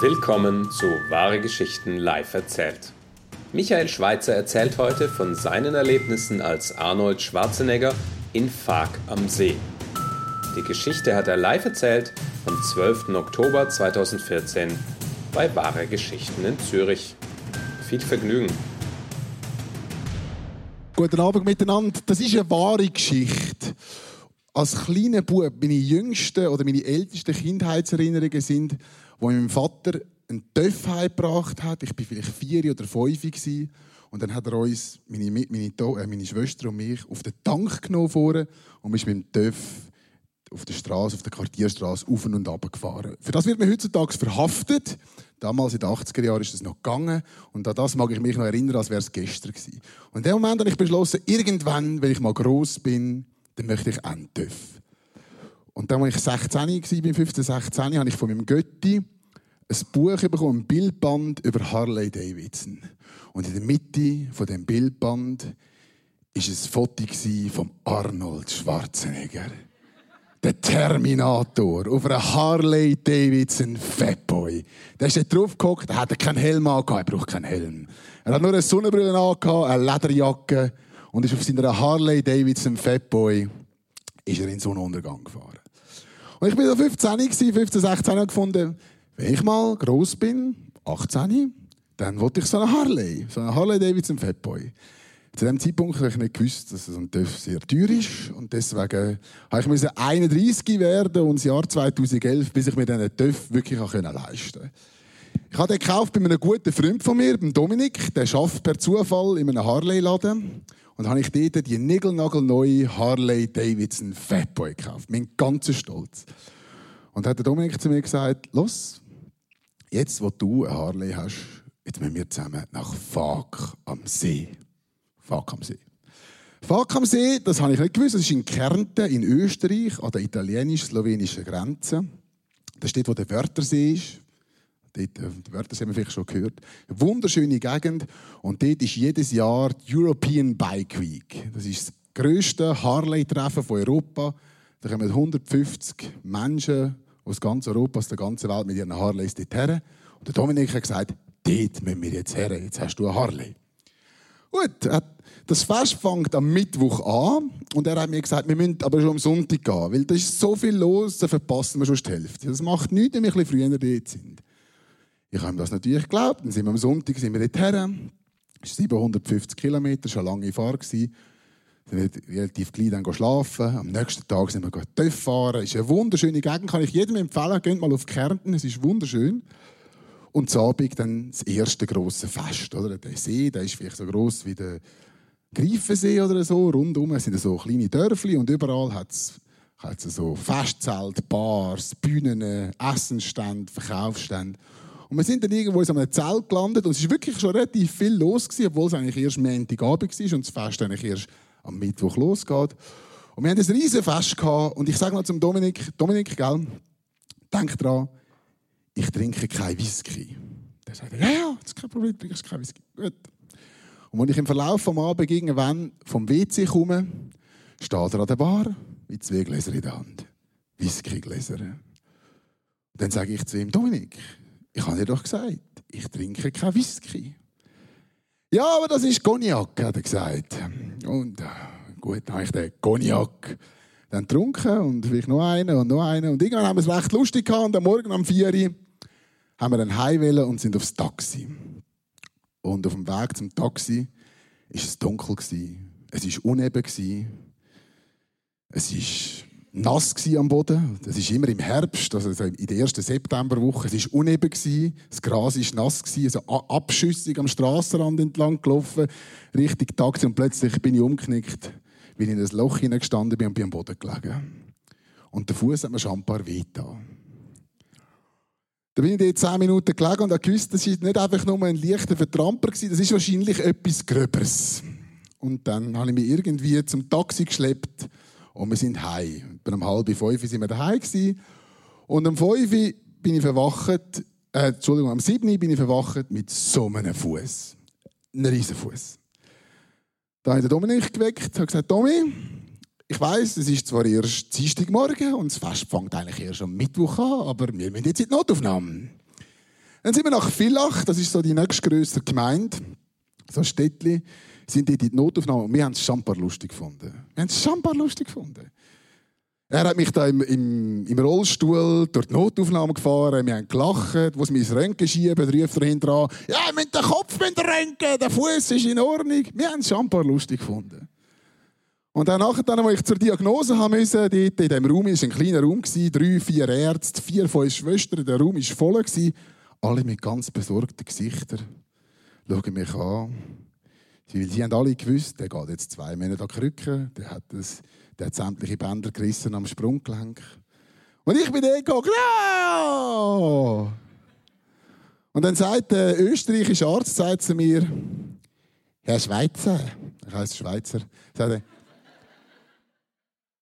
Willkommen zu Wahre Geschichten live erzählt. Michael Schweitzer erzählt heute von seinen Erlebnissen als Arnold Schwarzenegger in Fark am See. Die Geschichte hat er live erzählt am 12. Oktober 2014 bei Wahre Geschichten in Zürich. Viel Vergnügen. Guten Abend miteinander. Das ist eine wahre Geschichte. Als kleiner Bub, meine jüngsten oder meine ältesten Kindheitserinnerungen sind, wo mein Vater einen Töff gebracht hat. Ich war vielleicht vier oder fünf gewesen. und dann hat er uns, meine, meine, äh, meine Schwester und mich, auf den Tank genommen vorne und ist mit dem Töff auf der Straße, auf der Quartierstraße auf und ab gefahren. Für das wird man heutzutage verhaftet. Damals in den 80er Jahren ist das noch gegangen. Und an das mag ich mich noch erinnern, als wäre es gestern gewesen. Und in dem Moment habe ich beschlossen, irgendwann, wenn ich mal groß bin, dann möchte ich TÜV. Und dann, als ich 16 war, bin 15, 16, habe ich von meinem Götti ein Buch bekommen, ein Bildband über Harley Davidson. Und in der Mitte von dem Bildband war ein Foto von Arnold Schwarzenegger. Der Terminator auf einer Harley Davidson Fatboy. Der ist drauf gehockt, er hat keinen Helm angehabt, er braucht keinen Helm. Er hat nur eine Sonnenbrille angehabt, eine Lederjacke und ist auf seiner Harley Davidson Fatboy ist er in den Sonnenuntergang gefahren. Und ich bin da 15, 15, 16 und gefunden, wenn ich mal groß bin, 18, dann wollte ich so eine Harley, so eine Harley Davidson Fatboy. Zu dem Zeitpunkt habe ich nicht gewusst, dass so ein TÜV sehr teuer ist. Und deswegen habe ich 31 werden und das Jahr 2011, bis ich mir diesen TÜV wirklich leisten konnte. Ich habe den gekauft bei einem guten Freund von mir, dem Dominik. Der arbeitet per Zufall in einem Harley-Laden. Und dann habe ich dort die neue Harley Davidson Fatboy gekauft. Mein ganzer Stolz. Und hat der Dominik zu mir gesagt, los, jetzt, wo du eine Harley hast, jetzt müssen wir zusammen nach Fag am See. Fag am See. Fag am See, das habe ich nicht gewusst, das ist in Kärnten in Österreich, an der italienisch-slowenischen Grenze. Das dort, wo der Wörthersee ist. Dort, äh, die Wörter haben wir vielleicht schon gehört. Eine wunderschöne Gegend. Und dort ist jedes Jahr die European Bike Week. Das ist das grösste Harley-Treffen von Europa. Da kommen 150 Menschen aus ganz Europa, aus der ganzen Welt mit ihren Harleys dort her. Und der Dominik hat gesagt, dort müssen wir jetzt her. Jetzt hast du eine Harley. Gut, das Fest fängt am Mittwoch an und er hat mir gesagt, wir müssen aber schon am Sonntag gehen, weil da ist so viel los, da verpassen wir schon die Hälfte. Das macht nichts, wenn wir ein bisschen früher dort sind. Ich habe ihm das natürlich geglaubt. Dann sind wir am Sonntag sind wir dort her. Es war 750 Kilometer, schon eine lange Fahrt. Sind relativ gleich dann schlafen. Am nächsten Tag sind wir TÜV fahren. Es ist eine wunderschöne Gegend, kann ich jedem empfehlen. Geht mal auf Kärnten, es ist wunderschön. Und am Abend dann das erste grosse Fest. Oder? Der See, der ist vielleicht so gross wie der Greifensee oder so. Rundum sind so kleine Dörfli und überall hat es so Festzelt, Bars, Bühnen, Essensstände, Verkaufsstände. Und wir sind dann irgendwo in einem Zelt gelandet und es war wirklich schon relativ viel los, gewesen, obwohl es eigentlich erst Montagabend war und das Fest eigentlich erst am Mittwoch losgeht. Und wir hatten ein riesen Fest gehabt und ich sage noch zum Dominik, Dominik, gell, denk dran, ich trinke kein Whisky. Der sagt, ja, ja, das ist kein Problem, du trinkst kein Whisky. Gut. Und wenn ich im Verlauf des Abends irgendwann vom WC komme, steht er an der Bar mit zwei Gläsern in der Hand. Whiskygläser. Dann sage ich zu ihm, Dominik, ich habe dir doch gesagt, ich trinke kein Whisky. Ja, aber das ist Cognac, hat er gesagt. Und äh, gut, habe ich den Cognac dann getrunken und vielleicht noch einen und noch einen. Und irgendwann haben wir es recht lustig gehabt. Und am Morgen um 4 Uhr haben wir dann heimwählen und sind aufs Taxi. Und auf dem Weg zum Taxi war es dunkel. Es war uneben. Es war nass am Boden. Das ist immer im Herbst, also in der ersten Septemberwoche. Es war uneben, das Gras war nass, also abschüssig am Strassenrand entlang gelaufen, Richtung Taxi und plötzlich bin ich umgeknickt, bin in ein Loch hineingestanden bin und bin am Boden gelegen. Und der Fuß hat mir schon ein paar weh Da bin ich dort zehn Minuten gelegen und gewusst, das war nicht einfach nur ein leichter Vertramper, das ist wahrscheinlich etwas Gröberes. Und dann habe ich mich irgendwie zum Taxi geschleppt und wir sind heim. Um halb fünf sind wir daheim gewesen. Und um fünf bin ich verwacht, äh, Entschuldigung, am sieben bin ich verwacht mit so einem Fuß. Ein riesen Fuß. Da hat der Dominik geweckt, hat gesagt, Tommy, ich weiß, es ist zwar erst Dienstagmorgen und das Fest fängt eigentlich erst am Mittwoch an, aber wir müssen jetzt in die Notaufnahme. Dann sind wir nach Villach, das ist so die nächstgrößere Gemeinde, so ein Städtchen, sind in die Notaufnahme und wir haben es schambar lustig gefunden. Wir haben es schambar lustig gefunden. Er hat mich da im, im, im, Rollstuhl durch die Notaufnahme gefahren. Wir haben gelacht. Sie mich ins Röntgen schieben, ruft er hinterher Ja, mit dem Kopf mit dem Röntgen, der Fuß ist in Ordnung. Wir haben es schon ein paar lustig gefunden. Und dann nachher, als ich zur Diagnose haben musste, dort in diesem Raum, es war ein kleiner Raum, drei, vier Ärzte, vier, fünf Schwestern, der Raum war voll. Alle mit ganz besorgten Gesichtern schauen mich an. Sie haben alle gewusst, der geht jetzt zwei Monate an Krücken, der hat das der hat sämtliche Bänder gerissen am Sprunggelenk. Und ich bin da gegangen, ja! Und dann sagt der österreichische Arzt sagt zu mir, Herr Schweizer, ich heiße Schweizer, sagt er,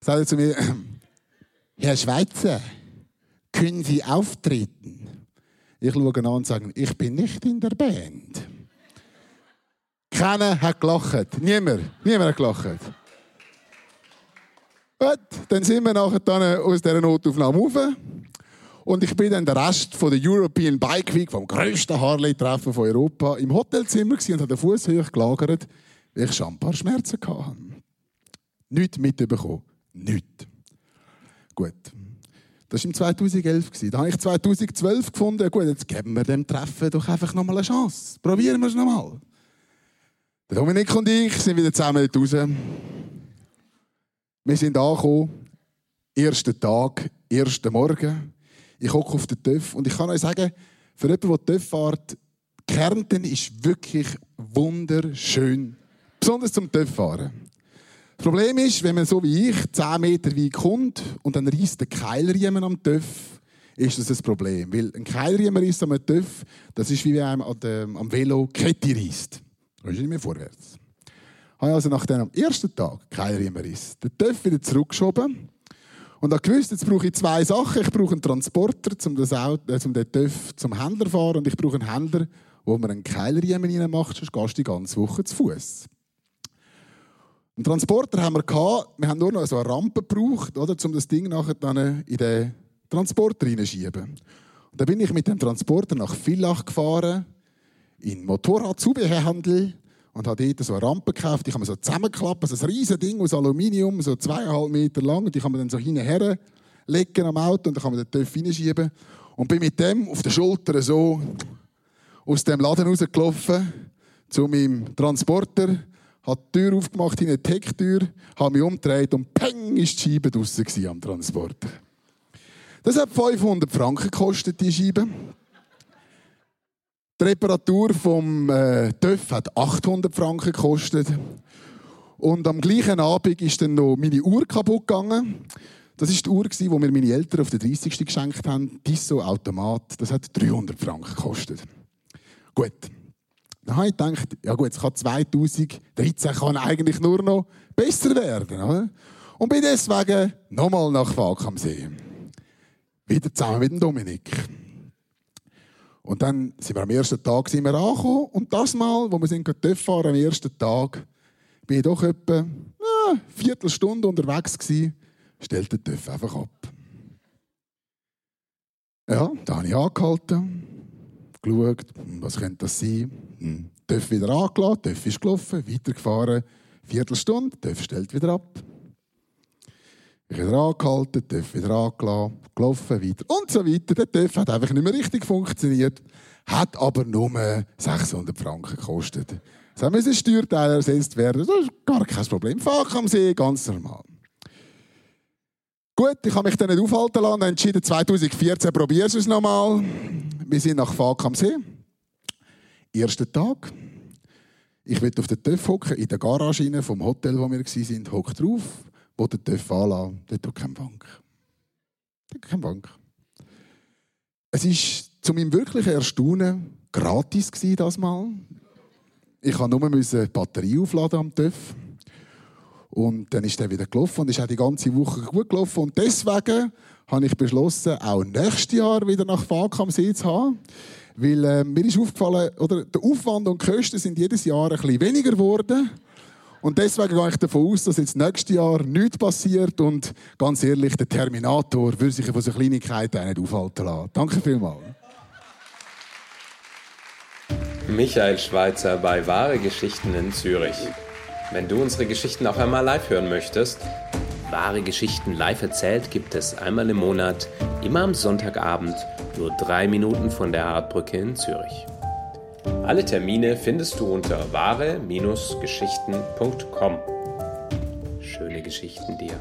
sagt er zu mir, Herr Schweizer, können Sie auftreten? Ich schaue an und sage, ich bin nicht in der Band. Keiner hat gelacht. Niemand. Niemand hat gelacht. Gut, dann sind wir nachher dann aus dieser Notaufnahme rauf. Und ich bin dann der Rest von der European Bike Week, vom grössten Harley-Treffen von Europa, im Hotelzimmer und habe den Fuß hoch gelagert, weil ich schon ein paar Schmerzen hatte. Nichts mitbekommen. Nichts. Gut. Das war im 2011. Da habe ich 2012 gefunden, gut, jetzt geben wir dem Treffen doch einfach nochmal eine Chance. Probieren wir es nochmal. Dominik und ich sind wieder zusammen raus. Wir sind angekommen, ersten Tag, ersten Morgen. Ich hocke auf den TÜV und ich kann euch sagen, für jemanden, der TÜV fährt, Kärnten ist wirklich wunderschön. Besonders zum TÜV fahren. Das Problem ist, wenn man so wie ich 10 Meter weit kommt und dann reißt der Keilriemen am TÜV, ist das ein Problem. Weil ein Keilriemen reißt am TÜV, das ist wie wenn einem am Velo Kette reißt. Da ist nicht mehr vorwärts habe also nach dem ersten Tag keinen Riemenriss. Den TÜV wieder zurückgeschoben. Und habe gewusst, jetzt brauche ich zwei Sachen. Ich brauche einen Transporter, um, das Auto, äh, um den TÜV zum Händler zu fahren. Und ich brauche einen Händler, wo man einen Keilriemen reinmacht, sonst gehst du die ganze Woche zu Fuß. Einen Transporter haben wir gehabt. Wir haben nur noch so eine Rampe gebraucht, oder, um das Ding nachher dann in den Transporter hineinschieben. Und dann bin ich mit dem Transporter nach Villach gefahren, in Motorradzubehörhandel und habe dort so eine Rampe gekauft. Die kann man so zusammenklappen, so ein riesiges Ding aus Aluminium, so zweieinhalb Meter lang. Die kann man dann so hinterher legen am Auto und dann kann man den TÜV hineinschieben. Und bin mit dem auf der Schulter so aus dem Laden rausgelaufen zu meinem Transporter, habe die Tür aufgemacht, in eine Hecktür, habe mich umgedreht und peng ist die Scheibe draussen am Transporter. Das hat 500 Franken gekostet, die Scheibe. Die Reparatur vom äh, TÜV hat 800 Franken gekostet. Und am gleichen Abend ist dann noch meine Uhr kaputt gegangen. Das ist die Uhr, die mir meine Eltern auf den 30. geschenkt haben. Tissot Automat. Das hat 300 Franken gekostet. Gut. Dann habe ich gedacht, ja gut, es kann 2013 kann eigentlich nur noch besser werden. Oder? Und bin deswegen nochmal nach Falk am See. Wieder zusammen mit dem Dominik. Und dann sind wir am ersten Tag sind wir angekommen. Und das Mal, wo wir sind fahren am ersten Tag, bin ich doch etwa eine Viertelstunde unterwegs gewesen, stellt der TÜV einfach ab. Ja, da habe ich angehalten, geschaut, was könnte das sein. Hm. TÜV wieder angeladen, TÜV ist gelaufen, weitergefahren, Viertelstunde, TÜV stellt wieder ab. Ich wieder angehalten, TÜV wieder angelassen, gelaufen, weiter und so weiter. Der TÜV hat einfach nicht mehr richtig funktioniert, hat aber nur 600 Franken gekostet. Es müssen Steuerteile ersetzt werden, das ist gar kein Problem. Fach am See, ganz normal. Gut, ich habe mich dann nicht aufhalten lassen, entschieden, 2014 probieren wir es nochmal. Wir sind nach Fak am See. Erster Tag. Ich will auf den TÜV hocken, in der Garage vom Hotel, wo wir waren, hock drauf TÜV anlassen, der tut keine Bank. Der tut keine Bank. Es war zu meinem wirklichen Erstaunen gratis das Mal. Ich musste nur die Batterie aufladen am TÜV. Und dann ist er wieder gelaufen und ist auch die ganze Woche gut gelaufen. Und deswegen habe ich beschlossen, auch nächstes Jahr wieder nach Falk am See zu haben. Weil äh, mir ist aufgefallen, oder, der Aufwand und die Kosten sind jedes Jahr ein bisschen weniger geworden. Und deswegen gehe ich davon aus, dass jetzt nächstes Jahr nichts passiert und ganz ehrlich, der Terminator würde sich von so Kleinigkeiten nicht aufhalten lassen. Danke vielmals. Michael Schweitzer bei Wahre Geschichten in Zürich. Wenn du unsere Geschichten auch einmal live hören möchtest, Wahre Geschichten live erzählt gibt es einmal im Monat, immer am Sonntagabend, nur drei Minuten von der Hartbrücke in Zürich. Alle Termine findest du unter wahre-geschichten.com. Schöne Geschichten dir.